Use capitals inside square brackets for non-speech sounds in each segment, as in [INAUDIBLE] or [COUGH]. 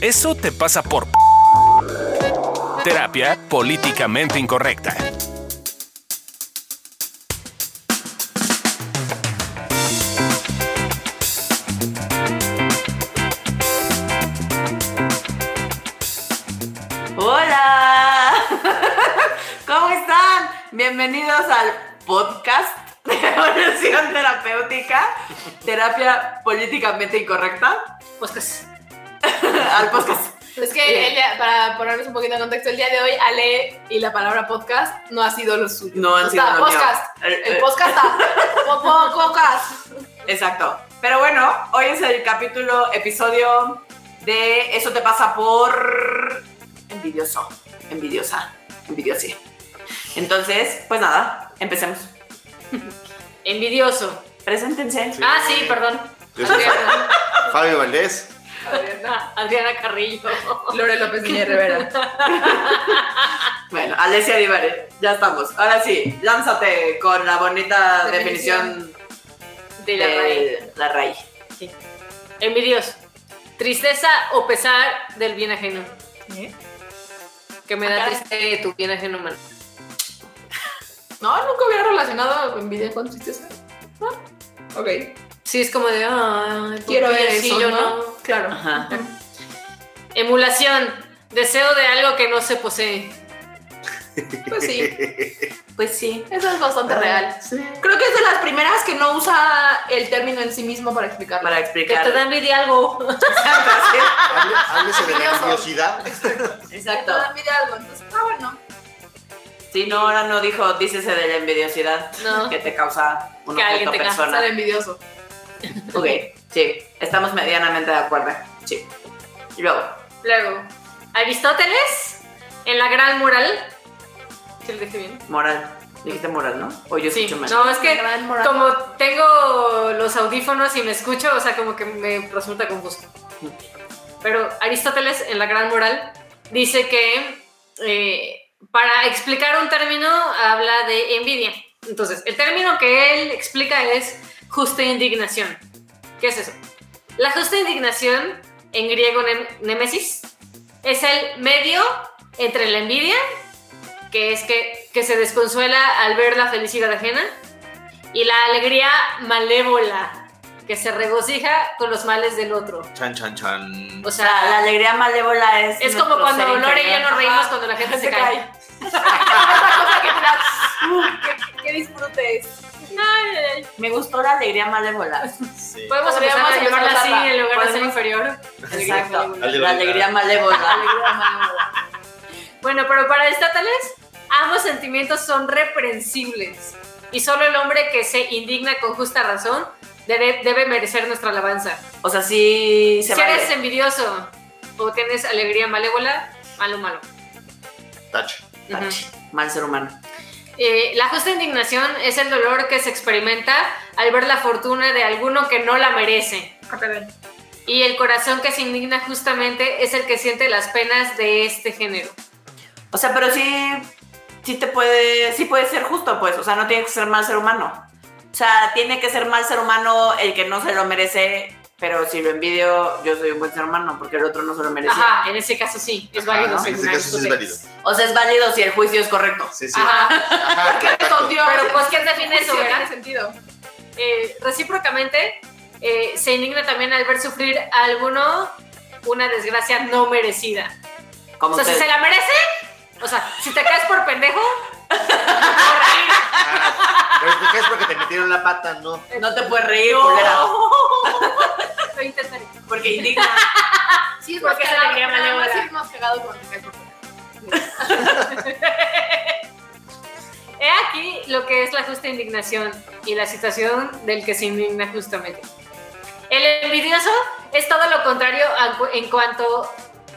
Eso te pasa por... Terapia políticamente incorrecta. Hola, [LAUGHS] ¿cómo están? Bienvenidos al podcast de evolución terapéutica, terapia políticamente incorrecta, Podcast. [LAUGHS] al podcast. Es que el día- para ponernos un poquito en contexto, el día de hoy Ale y la palabra podcast no ha sido lo suyo. No han sido lo podcast. Eh, El eh. podcast está. Podcast. Exacto. Pero bueno, hoy es el capítulo, episodio de Eso te pasa por envidioso, envidiosa, envidiosi. Entonces, pues nada, empecemos. Envidioso. Preséntense. Ah, sí, perdón. Yo soy Adriana, Fabio Valdés. Adriana, Adriana Carrillo. Lore López Niña Rivera. Bueno, Alessia Divari, ya estamos. Ahora sí, lánzate con la bonita definición, De la raíz. de la raíz. Envidioso. Tristeza o pesar del bien ajeno. Que me da triste tu bien ajeno, man. No, nunca hubiera relacionado envidia con tristeza. No. Ok. Sí, es como de. Ah, Quiero ver sí, eso, yo ¿no? Claro. Ajá. Emulación. Deseo de algo que no se posee. [LAUGHS] Pues sí, Pues sí. eso es bastante real. Creo que es de las primeras que no usa el término en sí mismo para explicarlo. Para Que explicar. te da envidia algo. [LAUGHS] Exacto, sí. Háblese de la Envidioso. curiosidad. Exacto. Te da envidia algo, entonces, ah, bueno. Sí, no, ahora no dijo, dícese de la envidiosidad No. que te causa un Que alguien objeto te causa persona. Ser envidioso. Ok, sí, estamos medianamente de acuerdo. Sí. Y luego, Luego, Aristóteles, en la gran moral. ¿Sí lo dije bien? moral. Dijiste moral, ¿no? O yo Sí, escucho mal. no, es que como tengo los audífonos y me escucho, o sea, como que me resulta confuso. Pero Aristóteles, en la gran moral, dice que eh, para explicar un término habla de envidia. Entonces, el término que él explica es justa indignación. ¿Qué es eso? La justa indignación, en griego némesis, es el medio entre la envidia, que es que, que se desconsuela al ver la felicidad ajena, y la alegría malévola, que se regocija con los males del otro. Chan, chan, chan. O sea, la alegría malévola es. es como cuando Lore y yo nos reímos cuando la gente [LAUGHS] se Se cae. cae. [LAUGHS] Esa cosa que te da. uh, que, que disfrutes. Ay. Me gustó la alegría malévola. Sí. Podemos empezar a llamarla así en lugar de ser Podemos- inferior. Exacto. malévola. La alegría malévola. Alegría malévola. Bueno, pero para Aristóteles, ambos sentimientos son reprensibles. Y solo el hombre que se indigna con justa razón debe, debe merecer nuestra alabanza. O sea, sí se si vale. eres envidioso o tienes alegría malévola, malo, malo. Touch. Tache. Mal ser humano. Eh, la justa indignación es el dolor que se experimenta al ver la fortuna de alguno que no la merece. Y el corazón que se indigna justamente es el que siente las penas de este género. O sea, pero sí, sí te puede, sí puede ser justo, pues. O sea, no tiene que ser mal ser humano. O sea, tiene que ser mal ser humano el que no se lo merece, pero si lo envidio, yo soy un buen ser humano porque el otro no se lo merece. Ajá, en ese caso sí, es válido. ¿no? En este caso sí es válido. O sea, es válido si el juicio es correcto. Sí, sí. Ajá. Ajá. Pero pues, ¿quién define eso, verdad? tiene sentido. Eh, recíprocamente, eh, se indigna también al ver sufrir a alguno una desgracia no merecida. Como O sea, si se la merece, o sea, si te caes por pendejo, [LAUGHS] por Ah, Pero ¿por qué es porque te metieron la pata? No. No te puedes reír, lo intentaré. porque indigna. Sí, es Porque cagado. alegría malévola. es más cagado cuando caes. [LAUGHS] He aquí lo que es la justa indignación y la situación del que se indigna justamente. El envidioso es todo lo contrario en cuanto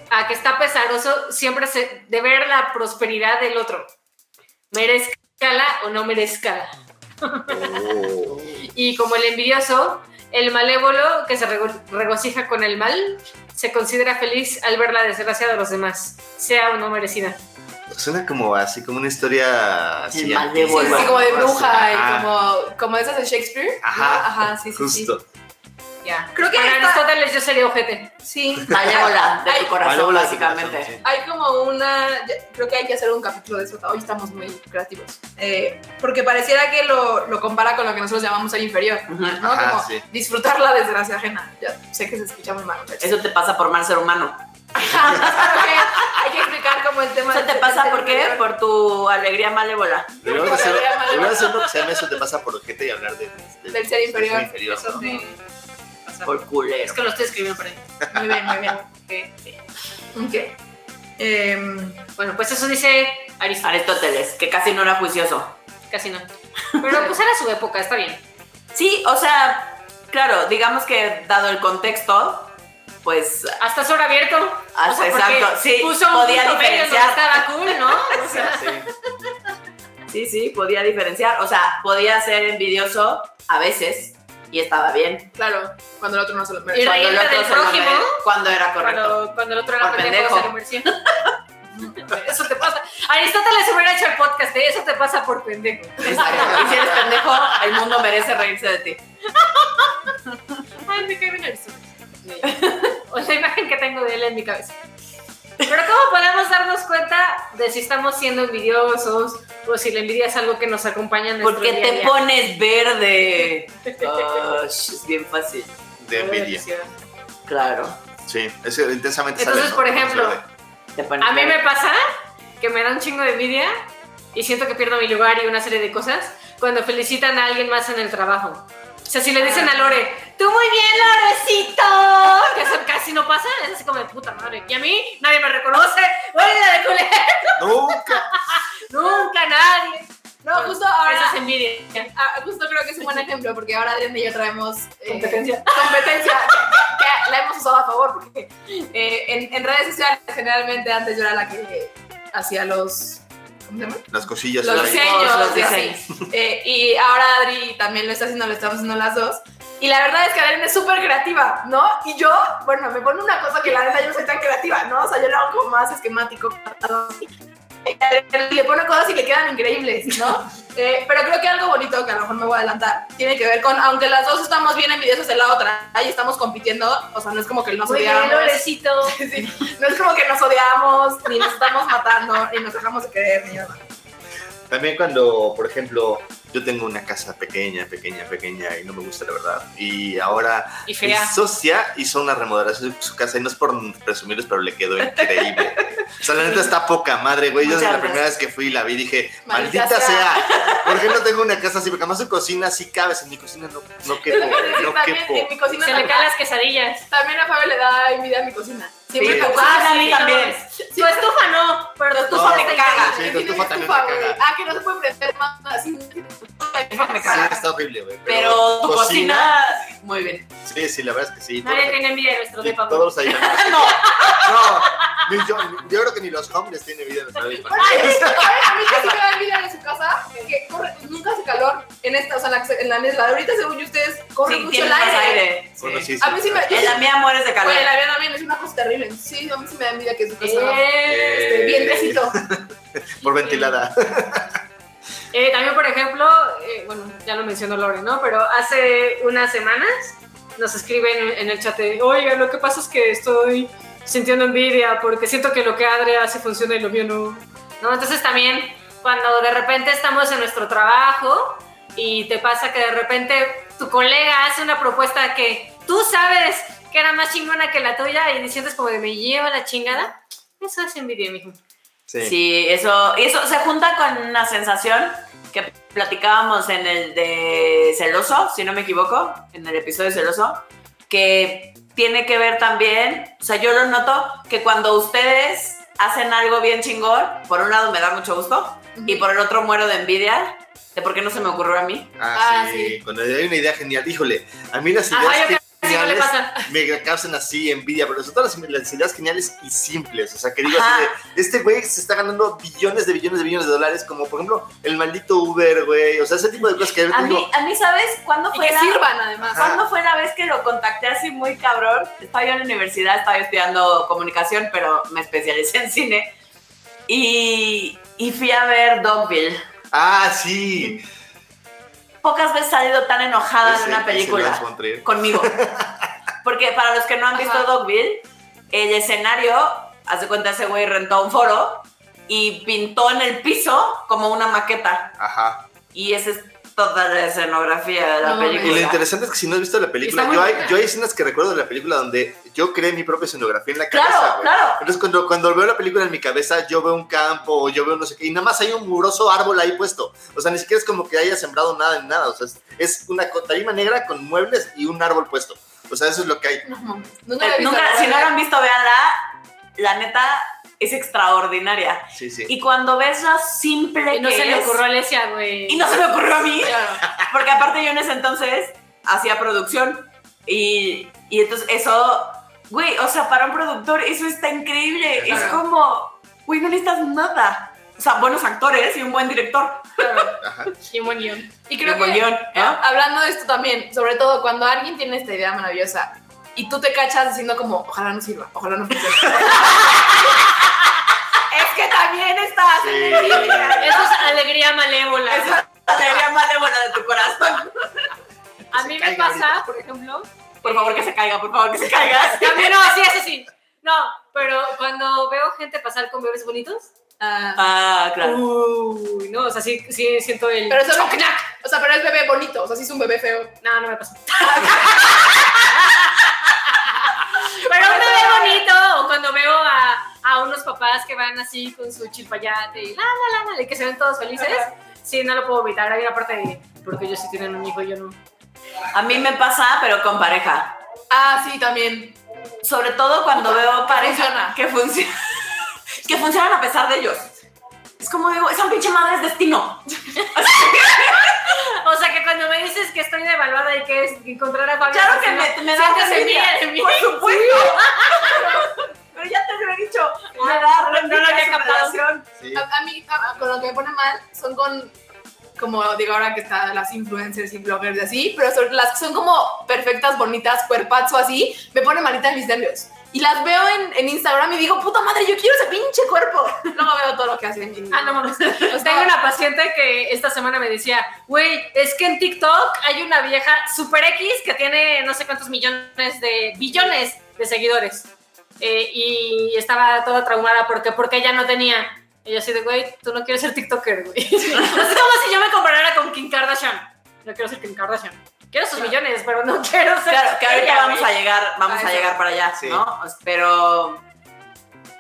a que está pesaroso siempre se- de ver la prosperidad del otro. Merezcala o no merezcala. Oh. Y como el envidioso, el malévolo que se rego- regocija con el mal, se considera feliz al ver la desgracia de los demás, sea o no merecida. Suena como así, como una historia así. El malévolo. Sí, sí, como de bruja y Ajá, como, como esas de Shakespeare. Ajá, Ajá, sí, sí, sí. Ya. Creo que Para esta- Aristóteles yo sería ojete. Sí. [LAUGHS] Malévola de tu corazón, Malévola básicamente. corazón, sí. Hay como una. Creo que hay que hacer un capítulo de eso. Hoy estamos muy creativos. Eh, porque pareciera que lo, lo compara con lo que nosotros llamamos ser inferior. ¿no? Ajá, como sí. disfrutar la desgracia ajena. Ya sé que se escucha muy mal. Eso te pasa por mal ser humano. Ajá, [LAUGHS] creo que hay que explicar como el tema. Eso te del- pasa del por qué? inferior. Por tu alegría malévola. Deberíamos hacer, hacer uno que se llame Eso te pasa por ojete y hablar de, de- Del ser de inferior. inferior, Eso ¿no? Sí. Por Es culero. que lo estoy escribiendo por ahí. Muy bien, muy [LAUGHS] bien. Ok. Em, Bueno, pues eso dice Aristóteles. Aristóteles, que casi no era juicioso. Casi no. [LAUGHS] Pero pues era su época, está bien. Sí, o sea, claro, digamos que dado el contexto, pues Hasta eso era abierto. Ah, O sea, exacto, sí, Puso un podía donde diferenciar. estaba cool, ¿no? O [LAUGHS] sea, sí, sí, podía diferenciar. O sea, podía ser envidioso a veces y estaba bien. claro, cuando el otro no se lo era- Cuando el otro del se lo prójimo. mere- Cuando era correcto. cuando, cuando el otro era pendejo, se lo merecía. [LAUGHS] Eso te pasa. Aristóteles hubiera hecho el podcast, ¿eh? eso te pasa por pendejo. [LAUGHS] Este, y si eres pendejo, el mundo merece reírse de ti. Ay, me cae bien Aristóteles. O la imagen que tengo de él en mi cabeza. Pero ¿cómo podemos darnos cuenta de si estamos siendo envidiosos o si la envidia es algo que nos acompaña en nuestro Porque día te día? pones verde. [LAUGHS] Ah, es bien fácil. De envidia. Claro. Sí, es intensamente Entonces, sale, ¿no? por ejemplo, A mí me pasa que me da un chingo de envidia y siento que pierdo mi lugar y una serie de cosas cuando felicitan a alguien más en el trabajo. O sea, si le dicen a Lore, tú muy bien, Lorecito, que eso casi no pasa, es así como de puta madre. Y a mí nadie me reconoce, ¡Hola de culero! Nunca. [LAUGHS] Nunca nadie. No, justo ahora. Eso es envidia. Ah, justo creo que es un buen ejemplo porque ahora Adrián y yo traemos eh, Competencia. [LAUGHS] competencia que, que la hemos usado a favor porque eh, en, en redes sociales generalmente antes yo era la que hacía los ¿cómo se llama? Las cosillas. los diseños, Los diseños. Eh, y ahora Adri también lo está haciendo, lo estamos haciendo las dos. Y la verdad es que Adrián es súper creativa, ¿no? Y yo, bueno, me pone una cosa que la verdad yo no soy tan creativa, ¿no? O sea, yo lo hago como más esquemático. Le pone cosas y le quedan increíbles, ¿no? Eh, pero creo que algo bonito, que a lo mejor me voy a adelantar, tiene que ver con, aunque las dos estamos bien envidiosas de la otra, ahí estamos compitiendo, o sea, no es como que nos Muy bien, odiamos. [LAUGHS] Sí, no es como que nos odiamos, ni nos estamos matando, ni nos dejamos de querer, ni nada. También cuando, por ejemplo, yo tengo una casa pequeña, pequeña, pequeña y no me gusta la verdad. Y ahora Y mi socia hizo una remodelación de su casa y no es por presumirles, pero le quedó increíble. O sea, la neta está poca madre, güey. Yo desde la primera vez que fui la vi dije, Maldita maldita, sea". sea. ¿Por qué no tengo una casa así? Porque además su cocina sí cabes. En mi cocina no, no quepo. [LAUGHS] en mi cocina Se le caen las quesadillas. También a Fabio le da envidia a mi cocina. Siempre Sí. Ah, mí también. Tu estufa no, pero tu estufa No, me caga. Sí, tu estufa también estufa, me caga. Ah, que no se puede prender más así. me Sí, caga. está horrible, güey. Pero tu cocina, muy bien. Sí, sí, la verdad es que sí. Nadie tiene envidia de nuestro depa. todos ahí. [LAUGHS] No, No, ni yo, yo creo que ni los hombres tienen vida de nuestra vida. Oye, A mí que sí me da envidia de su casa, que corre, nunca hace calor en esta, o sea, la, en la Nesla. Ahorita, según yo, ustedes corre sí, mucho el aire. aire. Bueno, sí, sí. A mí sí me. En la mía mueres de calor. Oye, la mía también es una cosa terrible. Sí, a mí sí me da envidia que su casa. Eh, Este, bien tecito. [LAUGHS] Por ventilada. [LAUGHS] eh, también, por ejemplo, eh, bueno, ya lo mencionó Lore, ¿no? Pero hace unas semanas nos escriben en el chat de, oiga, lo que pasa es que estoy sintiendo envidia porque siento que lo que Adri hace funciona y lo mío no. ¿No? Entonces también, cuando de repente estamos en nuestro trabajo y te pasa que de repente tu colega hace una propuesta que tú sabes que era más chingona que la tuya y sientes como de me lleva la chingada, eso es envidia, mijo. Sí, eso, y eso se junta con una sensación que platicábamos en el de Celoso, si no me equivoco, en el episodio Celoso, que tiene que ver también, o sea, yo lo noto que cuando ustedes hacen algo bien chingón, por un lado me da mucho gusto y por el otro muero de envidia de por qué no se me ocurrió a mí. Ah, Ah, sí. sí. Cuando hay una idea genial, híjole, a mí las Ajá, ideas le geniales pasa. me causan así envidia, pero sobre todo las, las ideas geniales y simples. O sea, que digo Ajá. así de, este güey se está ganando billones de billones de billones de dólares, como por ejemplo el maldito Uber, güey. O sea, ese tipo de cosas que A digo, mí, a mí ¿sabes cuándo Y fue que la, sirvan, además. ¿Cuándo fue la vez que lo contacté así muy cabrón? Estaba yo en la universidad, estaba yo estudiando comunicación, pero me especialicé en cine. Y, y fui a ver Dogville. Ah, sí. Pocas veces he salido tan enojada Ese- de una ese película conmigo. [LAUGHS] Porque para los que no han visto Ajá. Dogville, el escenario, hace cuenta ese güey rentó un foro y pintó en el piso como una maqueta. Ajá. Y esa es toda la escenografía de la No mames. Y lo película. interesante es que si no has visto la película, yo hay, buena. yo hay escenas que recuerdo de la película donde yo creé mi propia escenografía en la Claro, cabeza, güey. claro. Entonces cuando, cuando veo la película en mi cabeza, yo veo un campo, o yo veo no sé qué, y nada más hay un muroso árbol ahí puesto. O sea, ni siquiera es como que haya sembrado nada en nada. O sea, es, es una tarima negra con muebles y un árbol puesto. O sea, eso es lo que hay. No. Nunca Eh, visto. nunca- si no la han visto, véanla. La neta es extraordinaria. Sí, sí. Y cuando ves lo simple Y no que se le es- ocurrió a Alesia, güey. Y no se me ocurrió a mí. Claro. [LAUGHS] Porque aparte yo en ese entonces hacía producción. Y, y entonces eso, güey, o sea, para un productor eso está increíble. Es Claro. como, güey, no necesitas nada. O sea, buenos actores y un buen director. [LAUGHS] Ajá. Y un buen guion. Y creo Y buen que, guion, ¿eh? hablando de esto también, sobre todo cuando alguien tiene esta idea maravillosa y tú te cachas diciendo como, ojalá no sirva, ojalá no funcione. [LAUGHS] es también estás Sí. en el límite. Eso es alegría malévola. Esa es alegría malévola de tu corazón. A mí me pasa, por ejemplo. Por favor, que se caiga, por favor, que se caiga. También [LAUGHS] no, así, eso sí. No, pero cuando veo gente pasar con bebés bonitos, Ah, Ah, claro. uy, no, o sea, sí, sí siento el. pero eso no, o sea, pero es bebé bonito, o sea, sí es un bebé feo. No, no me pasa. [LAUGHS] Pero un bebé bonito, o cuando veo a, a unos papás que van así con su chilpayate y la, la, la, la, y que se ven todos felices, sí, no lo puedo evitar. Hay una parte de, porque ellos sí tienen un hijo y yo no. A mí me pasa, pero con pareja. Ah, sí, también. Sobre todo cuando veo [LAUGHS] pareja funciona. que funciona. [LAUGHS] que funcionan a pesar de ellos. Es como digo, esa pinche madre es destino. [LAUGHS] O sea, que cuando me dices que estoy devaluada y que es encontrar a Fabio Claro que me, me da envidia. envidia de mí. Por supuesto. Pero ya te lo he dicho. Me da No, no lo había captado. Sí. A, a mí, a- a- con lo que me pone mal son con, como digo ahora que están las influencers y bloggers y así, pero son las que son como perfectas, bonitas, cuerpazo así, me pone malita en mis nervios. Y las veo en, en Instagram y digo, puta madre, yo quiero ese pinche cuerpo. Luego veo todo lo que hacen. y- Ah, no mames. [LAUGHS] Tengo una paciente que esta semana me decía, güey, es que en TikTok hay una vieja super X que tiene no sé cuántos millones de billones de seguidores. Eh, y estaba toda traumada porque, porque ella no tenía. Y yo así de, güey, tú no quieres ser TikToker, güey. [LAUGHS] es como si yo me comparara con Kim Kardashian. No quiero ser Kim Kardashian. Quiero sus millones, pero no quiero ser. Claro, que ahorita ella, vamos güey. a llegar, vamos A a llegar para allá, Sí. ¿no? Pero.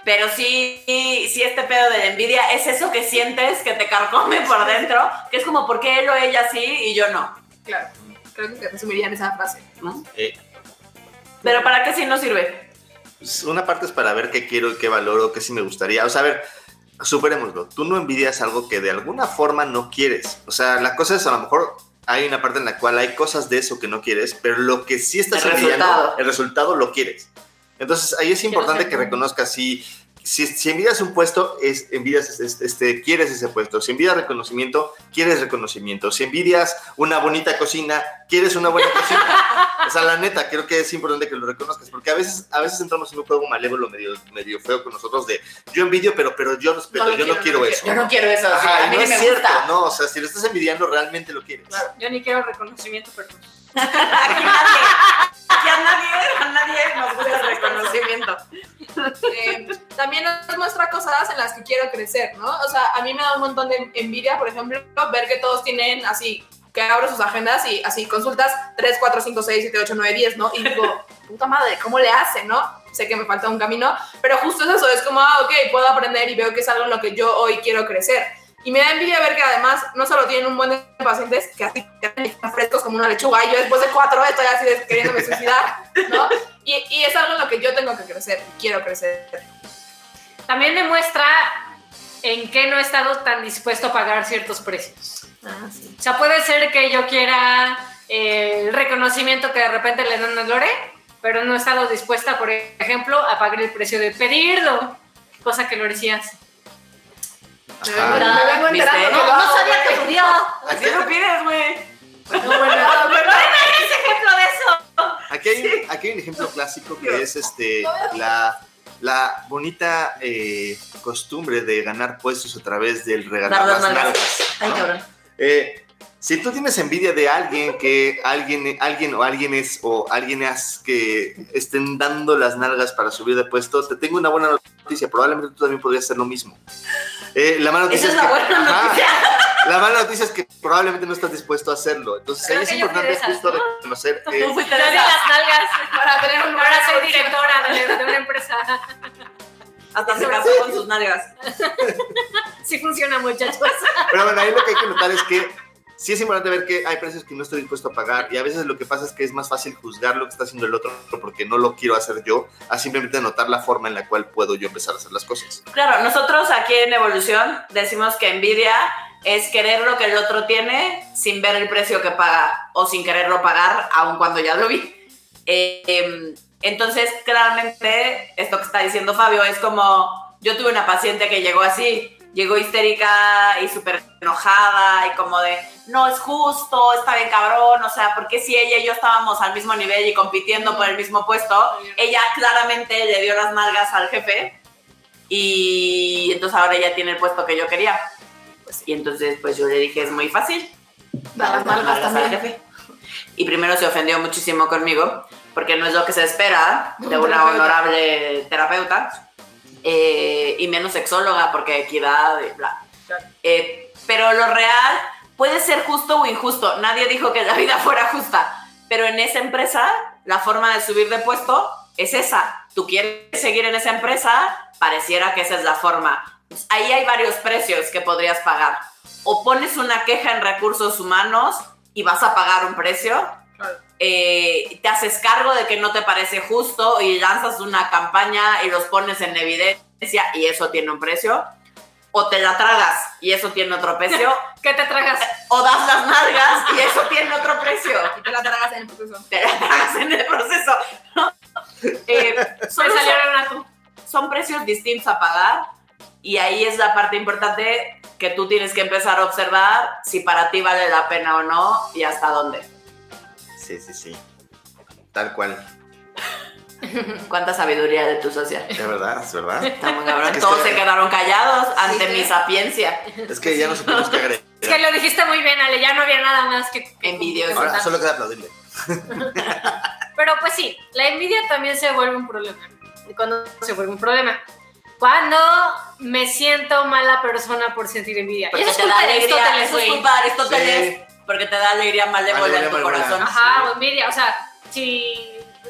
Pero sí, sí, este pedo de la envidia es eso que sientes que te carcome por dentro, que es como, ¿por qué él o ella sí y yo no? Claro, creo que resumiría en esa frase. ¿no? Eh, Pero ¿para qué sí no sirve? Pues, una parte es para ver qué quiero y qué valoro, qué sí me gustaría. O sea, a ver, superémoslo. Tú no envidias algo que de alguna forma no quieres. O sea, la cosa es a lo mejor hay una parte en la cual hay cosas de eso que no quieres, pero lo que sí estás El envidiando, resultado. el resultado lo quieres. Entonces ahí es importante que reconozcas si, si, si envidias un puesto, es, envidias, este, este, quieres ese puesto. Si envidias reconocimiento, quieres reconocimiento. Si envidias una bonita cocina, quieres una buena cocina. [LAUGHS] O sea, la neta, creo que es importante que lo reconozcas, porque a veces, a veces entramos en un juego malévolo medio, medio feo con nosotros de yo envidio, pero, pero yo, no, pero yo no quiero eso. Yo no quiero eso, a mí no es cierto, no, o sea, si lo estás envidiando, realmente lo quieres. Yo ni quiero reconocimiento, pero. Aquí a nadie, a nadie nos gusta el reconocimiento. Eh, también nos muestra cosas en las que quiero crecer, ¿no? O sea, a mí me da un montón de envidia, por ejemplo, ver que todos tienen así, que abro sus agendas y así consultas 3, 4, 5, 6, 7, 8, 9, 10, ¿no? Y digo, puta madre, ¿cómo le hacen, no? Sé que me falta un camino, pero justo es eso, es como, ah, ok, puedo aprender y veo que es algo en lo que yo hoy quiero crecer. Y me da envidia ver que además no solo tienen un buen de pacientes que así están frescos como una lechuga y yo después de cuatro estoy así queriéndome suicidar, ¿no? Y, y es algo en lo que yo tengo que crecer, quiero crecer. También demuestra en qué no he estado tan dispuesto a pagar ciertos precios. Ah, sí. O sea, puede ser que yo quiera eh, el reconocimiento que de repente le dan a Lore, pero no he estado dispuesta, por ejemplo, a pagar el precio de pedirlo, cosa que Lore sí hace. Me vengo, me vengo enterando. No, que lo no hago, sabía que. Así lo pides, güey. No, bueno, bueno. ¿Es ejemplo de eso? Aquí hay, aquí hay un ejemplo clásico que es este la, la bonita eh, costumbre de ganar puestos a través del regalar las nalgas. Ay, ¿no? cabrón. Eh, Si tú tienes envidia de alguien que alguien, alguien o alguien es o alguien es que estén dando las nalgas para subir de puesto, te tengo una buena noticia. Probablemente tú también podrías hacer lo mismo. Eh, la mala noticia Esa es la que, buena Ajá. noticia. [LAUGHS] la mala noticia es que probablemente no estás dispuesto a hacerlo. Entonces ahí es importante esas, justo ¿no? reconocer que Tú fuiste Yo de di esas. las nalgas Para tener un Ahora soy directora de, de una empresa. Hasta se casó con sus nalgas. Sí funciona, muchachos. Pero bueno, ahí lo que hay que notar es que sí es importante ver que hay precios que no estoy dispuesto a pagar y a veces lo que pasa es que es más fácil juzgar lo que está haciendo el otro porque no lo quiero hacer yo, a simplemente notar la forma en la cual puedo yo empezar a hacer las cosas. Claro, nosotros aquí en Evolución decimos que envidia es querer lo que el otro tiene sin ver el precio que paga o sin quererlo pagar aun cuando ya lo vi. Eh, em, entonces, claramente, esto que está diciendo Fabio es como, yo tuve una paciente que llegó así, llegó histérica y súper enojada y como de, no es justo, está bien cabrón, o sea, porque si ella y yo estábamos al mismo nivel y compitiendo por el mismo puesto, ella claramente le dio las nalgas al jefe y entonces ahora ella tiene el puesto que yo quería. Pues, y entonces pues yo le dije, es muy fácil. Da las nalgas al también. jefe. Y primero se ofendió muchísimo conmigo, porque no es lo que se espera de Un una honorable terapeuta, eh, y menos sexóloga, porque equidad y bla. Eh, pero lo real puede ser justo o injusto. Nadie dijo que la vida fuera justa, pero en esa empresa la forma de subir de puesto es esa. Tú quieres seguir en esa empresa, pareciera que esa es la forma. Ahí hay varios precios que podrías pagar. O pones una queja en recursos humanos y vas a pagar un precio. Eh, te haces cargo de que no te parece justo y lanzas una campaña y los pones en evidencia y eso tiene un precio. O te la tragas y eso tiene otro precio. [LAUGHS] ¿Qué te tragas? o das las nalgas y eso tiene otro precio. [LAUGHS] Y te la tragas en el proceso. Te la tragas en el proceso. [LAUGHS] Eh, son, naco. son precios distintos a pagar y ahí es la parte importante que tú tienes que empezar a observar si para ti vale la pena o no y hasta dónde. Sí, sí, sí. Tal cual. Cuánta sabiduría de tu socia. De verdad, es verdad. Está muy cabrón. Es que Todos estoy- se quedaron callados ante Sí, mi sapiencia. Es que ya no supimos qué agregar. Es que lo dijiste muy bien, Ale, ya no había nada más que... Envidioso. Ahora solo queda aplaudirle. [LAUGHS] Pero pues sí, la envidia también se vuelve un problema. ¿Y cuándo se vuelve un problema? Cuando me siento mala persona por sentir envidia. Y Porque eso es te culpa da de. Aristóteles, Eso es culpa de Aristóteles. Sí. Porque te da alegría malévola en tu corazón. Ajá, o envidia, o sea, si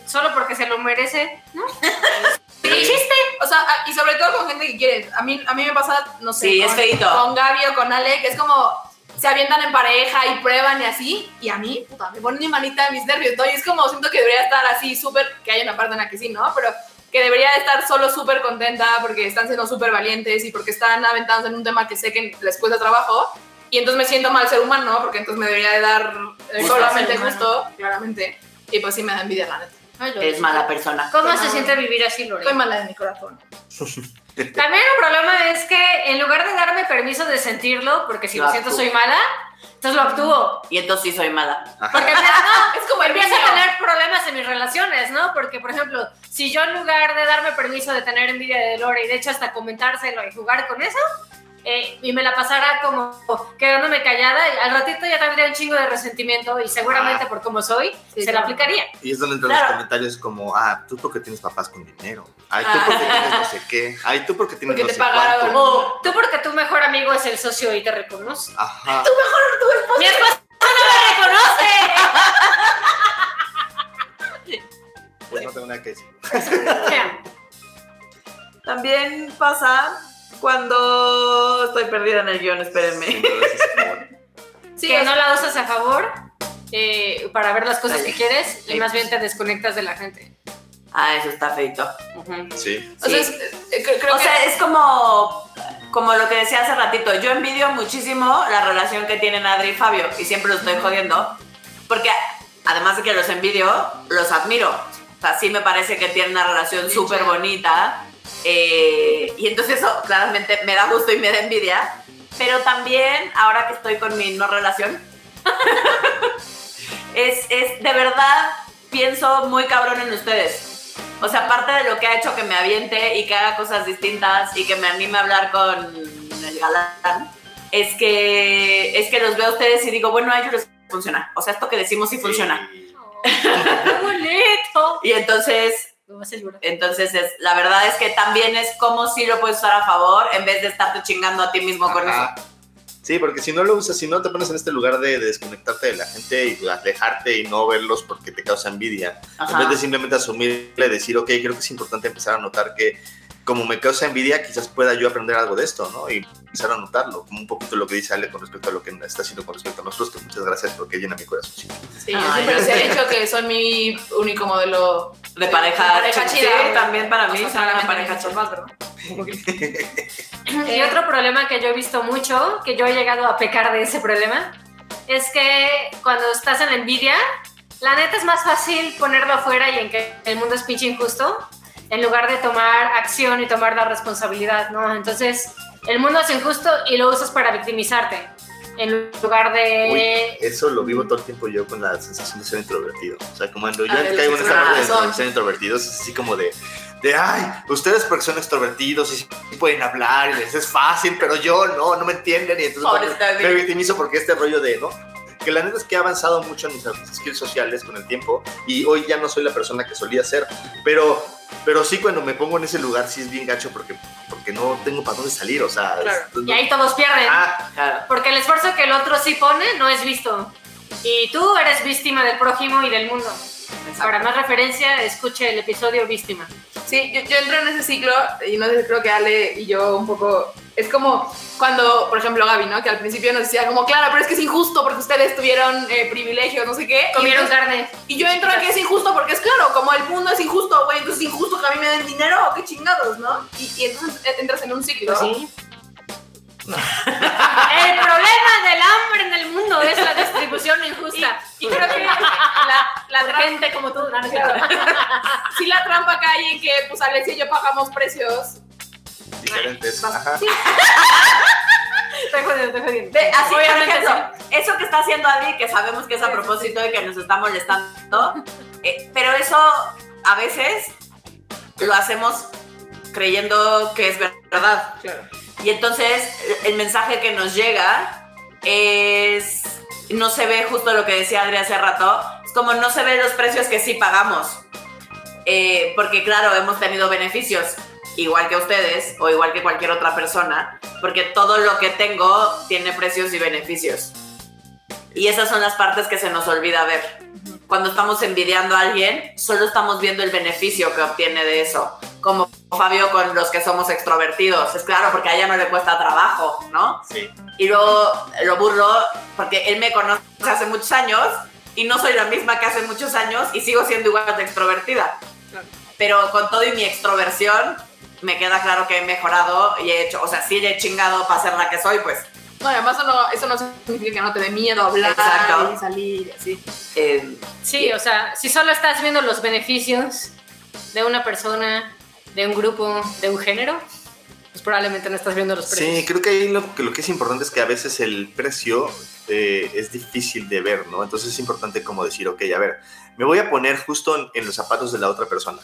solo porque se lo merece, ¿no? [LAUGHS] Sí, chiste. O sea, a- y sobre todo con gente que quieres. A mí, a mí me pasa, no sé, Sí, es con, feíto. con Gaby o con Ale, que es como se avientan en pareja y prueban y así. Y a mí, puta, me ponen mi manita mis nervios, ¿no? Y es como siento que debería estar así súper, que hay una parte en la que sí, ¿no? Pero que debería estar solo súper contenta porque están siendo súper valientes y porque están aventados en un tema que sé que les cuesta trabajo. Y entonces me siento mal ser humano, porque entonces me debería de dar eh, solamente gusto, claramente. Y pues sí me da envidia, la neta. Ay, Eres mala persona. ¿Cómo No. se siente vivir así, Lore? Estoy mala de mi corazón. [LAUGHS] También un problema es que en lugar de darme permiso de sentirlo, porque si Lo lo siento soy mala, entonces lo actúo. Y entonces sí soy mala. Porque no, [LAUGHS] Es como el empiezo a tener problemas en mis relaciones, ¿no? Porque, por ejemplo, si yo en lugar de darme permiso de tener envidia de Lore y de hecho hasta comentárselo y jugar con eso, eh, y me la pasara como quedándome callada, y al ratito ya tendría un chingo de resentimiento y seguramente Ah. por como soy, Sí, se la aplicaría. Y es donde entran Claro. los comentarios como, ah, tú porque tienes papás con dinero. Ay, tú Ah. porque tienes no sé qué. Ay, tú porque tienes Porque no te sé pagaron. cuánto. O tú porque tu mejor amigo es el socio y te reconoce. Ajá. ¡Mi esposa no me reconoce! Pues no tengo nada que decir. [LAUGHS] También pasa cuando estoy perdida en el guion, espérenme. Sí, que no la usas a favor eh, para ver las cosas Dale. que quieres y más bien te desconectas de la gente. Ah, eso está feito. Sí. o sea, es- eh, cre- creo O que sea, es como, como lo que decía hace ratito. Yo envidio muchísimo la relación que tienen Adri y Fabio y siempre los estoy jodiendo. Porque además de que los envidio, los admiro. O sea, sí me parece que tienen una relación súper bonita. Eh, y entonces eso claramente me da gusto y me da envidia. Pero también, ahora que estoy con mi no relación, [LAUGHS] es, es de verdad, pienso muy cabrón en ustedes. O sea, aparte de lo que ha hecho que me aviente y que haga cosas distintas y que me anime a hablar con el galán, es que es que los veo a ustedes y digo, bueno, a ellos les funciona. O sea, esto que decimos sí funciona. Sí. [LAUGHS] ¡Qué bonito! Y entonces, Entonces es, la verdad es que también es como si lo puedes usar a favor en vez de estarte chingando a ti mismo con eso. Sí, porque si no lo usas, si no te pones en este lugar de, de desconectarte de la gente y alejarte y no verlos porque te causa envidia, Ajá. en vez de simplemente asumirle, decir, ok, creo que es importante empezar a notar que como me causa envidia, quizás pueda yo aprender algo de esto, ¿no? Y empezar a notarlo, como un poquito lo que dice Ale con respecto a lo que está haciendo con respecto a nosotros, que muchas gracias porque llena mi corazón. Sí, yo les he sé. dicho que son mi único modelo De pareja, pareja sí, chida. sí, también para mí O sea, pareja chida. [LAUGHS] Y otro problema que yo he visto mucho, que yo he llegado a pecar de ese problema, es que cuando estás en envidia, la neta es más fácil ponerlo afuera y en que el mundo es pinche injusto, en lugar de tomar acción y tomar la responsabilidad, ¿no? Entonces, el mundo es injusto y lo usas para victimizarte, en lugar de... Uy, eso lo vivo todo el tiempo yo con la sensación de ser introvertido. O sea, como cuando yo Ah, caigo en esta parte de ser introvertidos, es así como de, de, ay, ustedes porque son extrovertidos y pueden hablar y les es fácil, pero yo no, no me entienden y entonces bueno, me victimizo porque este rollo de, ¿no? Que la neta es que he avanzado mucho en mis skills sociales con el tiempo y hoy ya no soy la persona que solía ser, pero, pero sí cuando me pongo en ese lugar sí es bien gacho porque, porque no tengo para dónde salir, o sea... Claro. es- Y ahí todos pierden. Ah, Claro. Porque el esfuerzo que el otro sí pone no es visto. Y tú eres víctima del prójimo y del mundo. Para más referencia, escuche el episodio Víctima. Sí, yo, yo entro en ese ciclo y no sé, creo que Ale y yo un poco... Es como cuando, por ejemplo, Gaby, ¿no? Que al principio nos decía como, claro, pero es que es injusto porque ustedes tuvieron eh, privilegios, no sé qué. Comieron carne. y yo entro en que es injusto porque es claro, como el mundo es injusto, güey, entonces es injusto que a mí me den dinero, qué chingados, ¿no? Y, y entonces entras en un ciclo. Pues sí. [LAUGHS] El problema del hambre en el mundo es la distribución injusta. Y creo que la, la trampa, gente como tú. no, no [LAUGHS] sí la trampa cae en que, pues, Alex y yo pagamos precios diferentes. Ajá. [LAUGHS] Estoy jodiendo, estoy jodiendo. De- así, por Obviamente ejemplo, sí. eso que está haciendo Adi, que sabemos que es a propósito y que nos está molestando, eh, pero eso a veces lo hacemos creyendo que es verdad. Claro. Y entonces el mensaje que nos llega es, no se ve justo lo que decía Adri hace rato, es como no se ve los precios que sí pagamos. Eh, porque claro, hemos tenido beneficios, igual que ustedes o igual que cualquier otra persona, porque todo lo que tengo tiene precios y beneficios. Y esas son las partes que se nos olvida ver. Cuando estamos envidiando a alguien, solo estamos viendo el beneficio que obtiene de eso. Como Fabio con los que somos extrovertidos. Es claro, porque a ella no le cuesta trabajo, ¿no? Sí. Y luego lo burlo porque él me conoce hace muchos años y no soy la misma que hace muchos años y sigo siendo igual de extrovertida. Claro. Pero con todo y mi extroversión, me queda claro que he mejorado y he hecho, o sea, sí he chingado para ser la que soy, pues. No, y además eso no, eso no significa que no te dé miedo hablar Exacto. y salir y así. Eh, Sí, o sea, si solo estás viendo los beneficios de una persona, de un grupo, de un género, pues probablemente no estás viendo los precios. Sí, creo que ahí lo que, lo que es importante es que a veces el precio eh, es difícil de ver, ¿no? Entonces es importante como decir, ok, a ver, me voy a poner justo en, en los zapatos de la otra persona.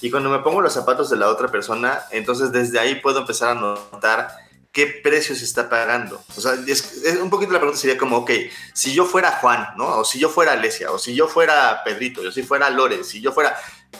Y cuando me pongo los zapatos de la otra persona, entonces desde ahí puedo empezar a notar qué precio se está pagando. O sea, es, un poquito la pregunta sería como, ok, si yo fuera Juan, ¿no? O si yo fuera Alesia, o si yo fuera Pedrito, o si fuera Lore, si yo fuera...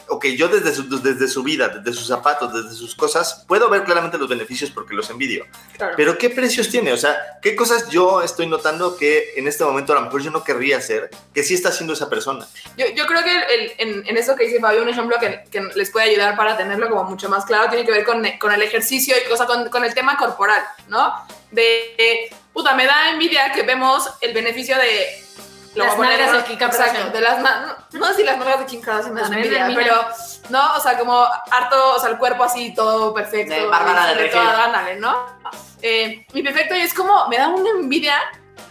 Ok, yo desde su, desde su vida, desde sus zapatos, desde sus cosas, puedo ver claramente los beneficios porque los envidio. Claro. Pero ¿qué precios tiene? O sea, ¿qué cosas yo estoy notando que en este momento a lo mejor yo no querría hacer, que sí está haciendo esa persona? Yo, yo creo que el- el- en, en eso que dice Fabio, un ejemplo que, que les puede ayudar para tenerlo como mucho más claro tiene que ver con, con el ejercicio y o sea, con, con el tema corporal, ¿no? De, de, puta, me da envidia que vemos el beneficio de... lo Las voy a poner de Kim. Exacto, de las no, no sé si las nalgas de Kim Kardashian me dan envidia, pero, ¿no? O sea, como harto, o sea, el cuerpo así todo perfecto. De Bárbara de de ándale, ¿no? Eh, mi perfecto y es como, me da una envidia,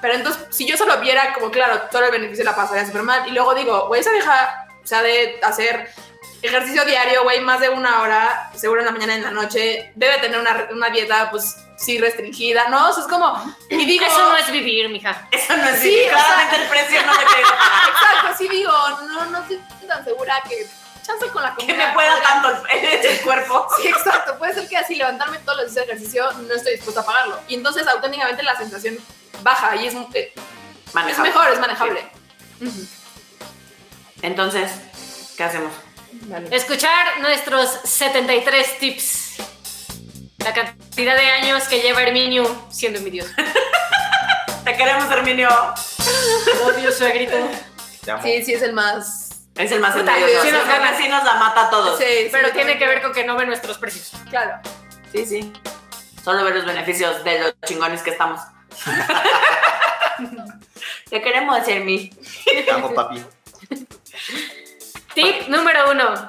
pero entonces, si yo solo viera como, claro, todo el beneficio la pasaría súper mal, y luego digo, güey, esa vieja, o sea, de hacer ejercicio diario, güey, más de una hora, seguro en la mañana y en la noche, debe tener una, una dieta, pues, sí restringida, ¿no? O sea, es como, y digo... Eso no es vivir, mija. eso no es Sí, sí, o claramente el precio no me queda. [LAUGHS] Exacto, sí digo, no, no estoy tan segura que chance con la Que comida me pueda tanto el, [LAUGHS] el cuerpo. Sí, exacto. Puede ser que y levantarme todos los días de ejercicio, no estoy dispuesta a pagarlo. Y entonces auténticamente la sensación baja y es, eh, es mejor, es manejable. Entonces, ¿qué hacemos? Vale. Escuchar nuestros 73 tips. La cantidad de años que lleva Herminio siendo envidioso. [LAUGHS] Te queremos, Herminio. Odio suegrito. Sí, sí es el más... Es el más envidioso. sí nos gana. sí nos la mata a todos. Sí, sí, Pero tiene que ver con que no ve nuestros precios. Claro. Sí, sí. Solo ver los beneficios de los chingones que estamos. [LAUGHS] Te queremos, Hermi. Te amo, papi. [LAUGHS] Tip número uno.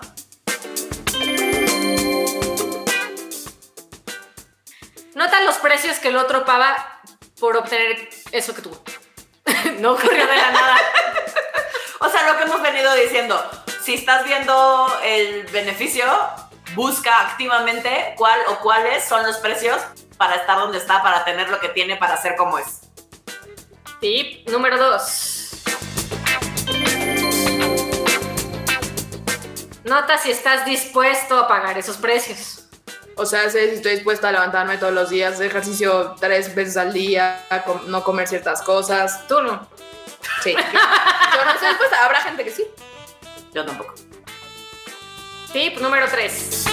Nota los precios que el otro paga por obtener eso que tuvo. [LAUGHS] no ocurrió de la nada. O sea, lo que hemos venido diciendo, si estás viendo el beneficio, busca activamente cuál o cuáles son los precios para estar donde está, para tener lo que tiene, para ser como es. Tip número dos. Nota si estás dispuesto a pagar esos precios. O sea, sé si estoy dispuesta a levantarme todos los días, ejercicio tres veces al día, a com- no comer ciertas cosas. Tú no. Sí. Yo, [LAUGHS] yo no estoy dispuesta. Habrá gente que sí. Yo tampoco. Tip número 3.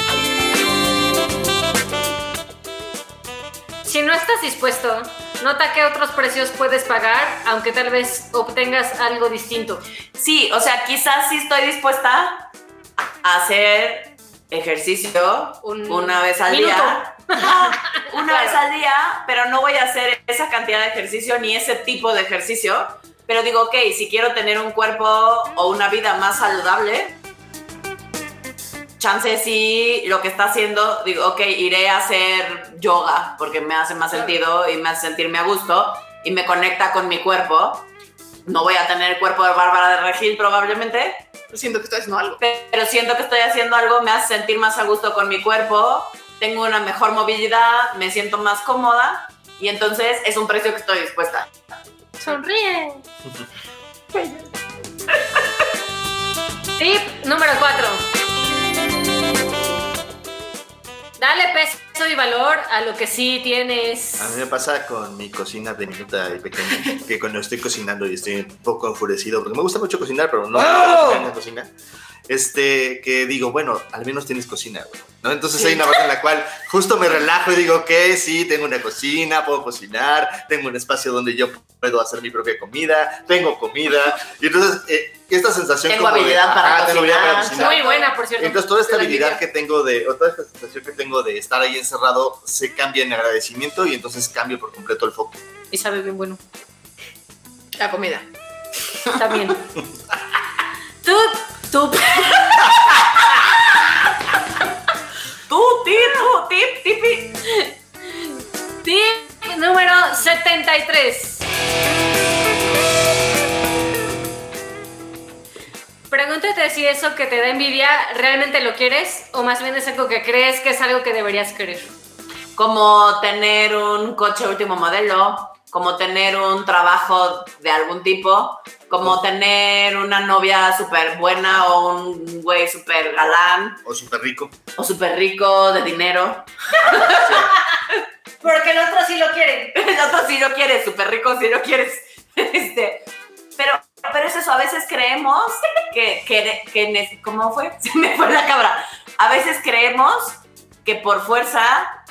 Si no estás dispuesto, nota qué otros precios puedes pagar, aunque tal vez obtengas algo distinto. Sí, o sea, quizás sí estoy dispuesta hacer ejercicio Un una vez al minuto. día. No, una Claro. vez al día, pero no voy a hacer esa cantidad de ejercicio ni ese tipo de ejercicio. Pero digo, ok, si quiero tener un cuerpo o una vida más saludable, chance sí lo que está haciendo, digo, ok, iré a hacer yoga porque me hace más sentido y me hace sentirme a gusto y me conecta con mi cuerpo. No voy a tener el cuerpo de Bárbara de Regil probablemente, Siento que estoy haciendo algo. pero siento que estoy haciendo algo, me hace sentir más a gusto con mi cuerpo, tengo una mejor movilidad, me siento más cómoda y entonces es un precio que estoy dispuesta. Sonríe. Tip número 4. Dale peso y valor a lo que sí tienes. A mí me pasa con mi cocina diminuta y pequeña, que cuando estoy cocinando y estoy un poco enfurecido, porque me gusta mucho cocinar, pero no ¡Oh! en la cocina, este, que digo, bueno, al menos tienes cocina, güey, ¿no? Entonces hay una parte en la cual justo me relajo y digo, ok, sí, tengo una cocina, puedo cocinar, tengo un espacio donde yo puedo hacer mi propia comida, tengo comida, y entonces eh, esta sensación Tengo como de, habilidad para ajá, tengo habilidad para cocinar. cocinar. Muy buena, por cierto. Entonces toda esta habilidad que tengo de, o toda esta sensación que tengo de estar ahí encerrado se cambia en agradecimiento y entonces cambio por completo el foco. Y sabe bien bueno. La comida. También. [LAUGHS] Tú, tú. [LAUGHS] Tú, tip, tú, tip, tipi. Tip número 73. Pregúntate si eso que te da envidia realmente lo quieres o más bien es algo que crees que es algo que deberías querer. Como tener un coche último modelo, como tener un trabajo de algún tipo, como tener una novia súper buena o un güey súper galán O súper rico. o súper rico de dinero. [LAUGHS] Porque el otro sí lo quiere. El otro sí lo quieres, súper rico sí lo quieres. Este, pero, pero es eso, a veces creemos que, que, que ¿cómo fue? [LAUGHS] Se me fue la cabra. A veces creemos que por fuerza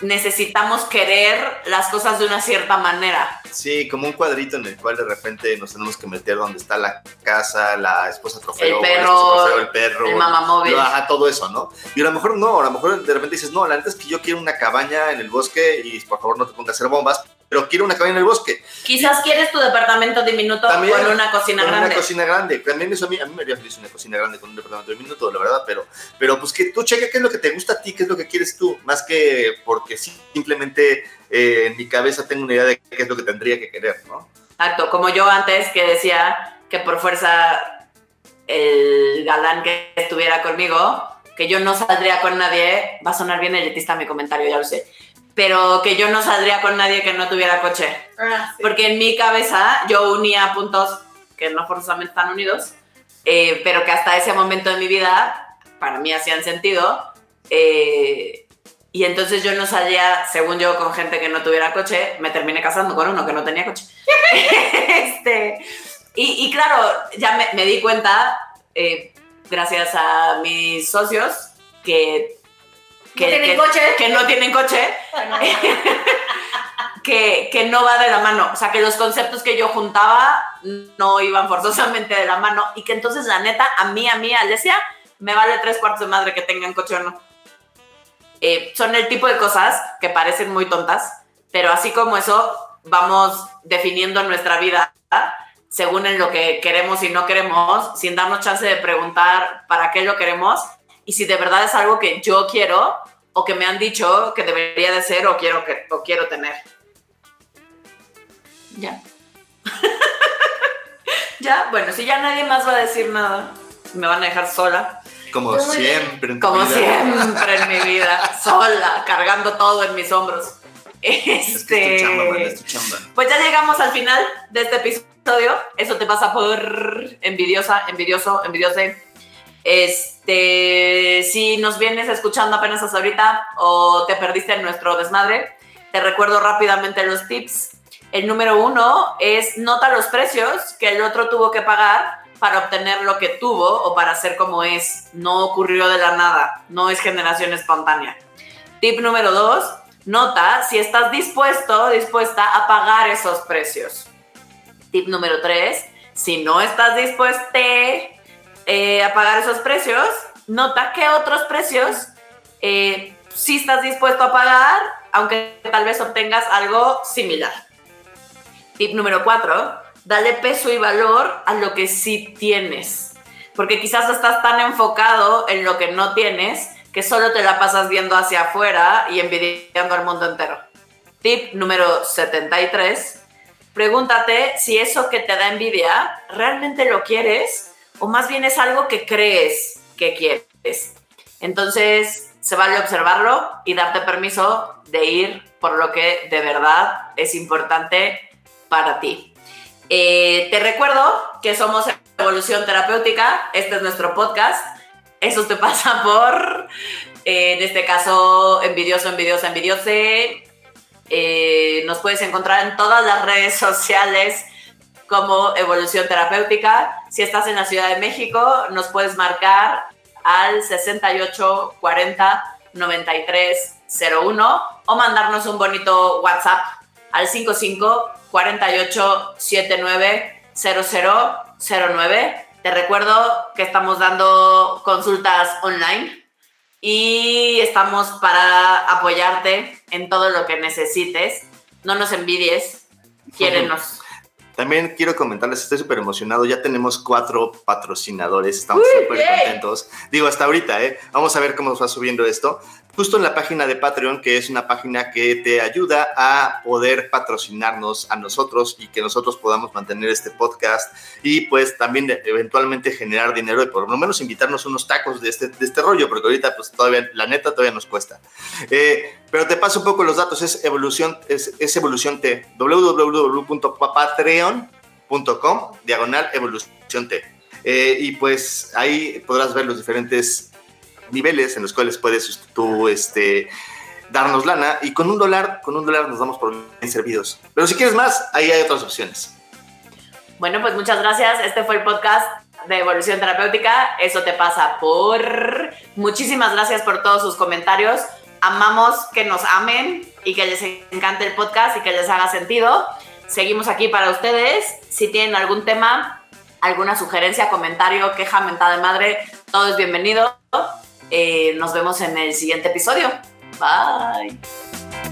necesitamos querer las cosas de una cierta manera. Sí, como un cuadrito en el cual de repente nos tenemos que meter donde está la casa, la esposa trofeo, El perro, esposo trofeo, el perro, el mamamóvil. ajá, todo eso, ¿no? Y a lo mejor no, a lo mejor de repente dices, no, la neta es que yo quiero una cabaña en el bosque y por favor no te pongas a hacer bombas, pero quiero una cabaña en el bosque. Quizás quieres tu departamento diminuto También, con una cocina con grande. Una cocina grande. También eso a mí, a mí me haría feliz una cocina grande con un departamento de minuto, la verdad, pero, pero pues que tú cheque qué es lo que te gusta a ti, qué es lo que quieres tú, más que porque simplemente eh, en mi cabeza tengo una idea de qué es lo que tendría que querer, ¿no? Exacto, como yo antes que decía que por fuerza el galán que estuviera conmigo, que yo no saldría con nadie, va a sonar bien elitista mi comentario, ya lo sé, pero que yo no saldría con nadie que no tuviera coche. Ah, Porque en mi cabeza yo unía puntos que no forzosamente están unidos, eh, pero que hasta ese momento de mi vida para mí hacían sentido. eh, Y entonces yo no salía, según yo, con gente que no tuviera coche, me terminé casando con uno que no tenía coche. [LAUGHS] este, y, y claro, ya me, me di cuenta, eh, gracias a mis socios, que, que, tienen que- coche. que no tienen coche, [LAUGHS] que, que no va de la mano. O sea, que los conceptos que yo juntaba no iban forzosamente de la mano. Y que entonces, la neta, a mí, a mí, Alesia, me vale tres cuartos de madre que tengan coche o no. Eh, son el tipo de cosas que parecen muy tontas, pero así como eso, vamos definiendo nuestra vida según en lo que queremos y no queremos, sin darnos chance de preguntar para qué lo queremos y si de verdad es algo que yo quiero o que me han dicho que debería de ser o quiero, que, o quiero tener. Ya. [LAUGHS] ya, bueno, si ya nadie más va a decir nada, me van a dejar sola. Como siempre en tu Como vida. siempre en mi vida, [LAUGHS] sola, cargando todo en mis hombros. Es que es tu chamba, man, Este, es tu chamba. pues ya llegamos al final de este episodio. Eso te pasa por envidiosa, envidioso, envidiose. Este, si nos vienes escuchando apenas hasta ahorita o te perdiste en nuestro desmadre, te recuerdo rápidamente los tips. El número uno es nota los precios que el otro tuvo que pagar para obtener lo que tuvo o para ser como es. No ocurrió de la nada, no es generación espontánea. Tip número dos, nota si estás dispuesto, dispuesta a pagar esos precios. Tip número tres, si no estás dispuesta eh, a pagar esos precios, nota qué otros precios eh, sí estás dispuesto a pagar, aunque tal vez obtengas algo similar. Tip número cuatro, dale peso y valor a lo que sí tienes. Porque quizás estás tan enfocado en lo que no tienes que solo te la pasas viendo hacia afuera y envidiando al mundo entero. Tip número 73. Pregúntate si eso que te da envidia realmente lo quieres o más bien es algo que crees que quieres. Entonces, se vale observarlo y darte permiso de ir por lo que de verdad es importante para ti. Eh, te recuerdo que somos Evolución Terapéutica, este es nuestro podcast. Eso te [LAUGHS] pasa por, eh, en este caso, envidioso, envidiosa, envidiose. Eh, nos puedes encontrar en todas las redes sociales como Evolución Terapéutica. Si estás en la Ciudad de México, nos puedes marcar al 68 40 93 01 o mandarnos un bonito WhatsApp al 55 48 79 0009. Te recuerdo que estamos dando consultas online y estamos para apoyarte en todo lo que necesites. No nos envidies, quiérenos. También quiero comentarles, estoy súper emocionado. Ya tenemos cuatro patrocinadores, estamos súper contentos. Digo, hasta ahorita, ¿eh? Vamos a ver cómo nos va subiendo esto. Justo en la página de Patreon, que es una página que te ayuda a poder patrocinarnos a nosotros y que nosotros podamos mantener este podcast y pues también eventualmente generar dinero y por lo menos invitarnos unos tacos de este, de este rollo, porque ahorita pues todavía, la neta, todavía nos cuesta. Eh, pero te paso un poco los datos, es evolución, es, es evolución T, www.patreon.com, diagonal evolución T. Eh, y pues ahí podrás ver los diferentes niveles en los cuales puedes tú este, darnos lana y con un dólar, con un dólar nos damos por bien servidos. Pero si quieres más, ahí hay otras opciones. Bueno, pues muchas gracias. Este fue el podcast de Evolución Terapéutica. Eso te pasa por... Muchísimas gracias por todos sus comentarios. Amamos que nos amen y que les encante el podcast y que les haga sentido. Seguimos aquí para ustedes. Si tienen algún tema, alguna sugerencia, comentario, queja, mentada de madre, todo es bienvenido. Eh, nos vemos en el siguiente episodio. Bye.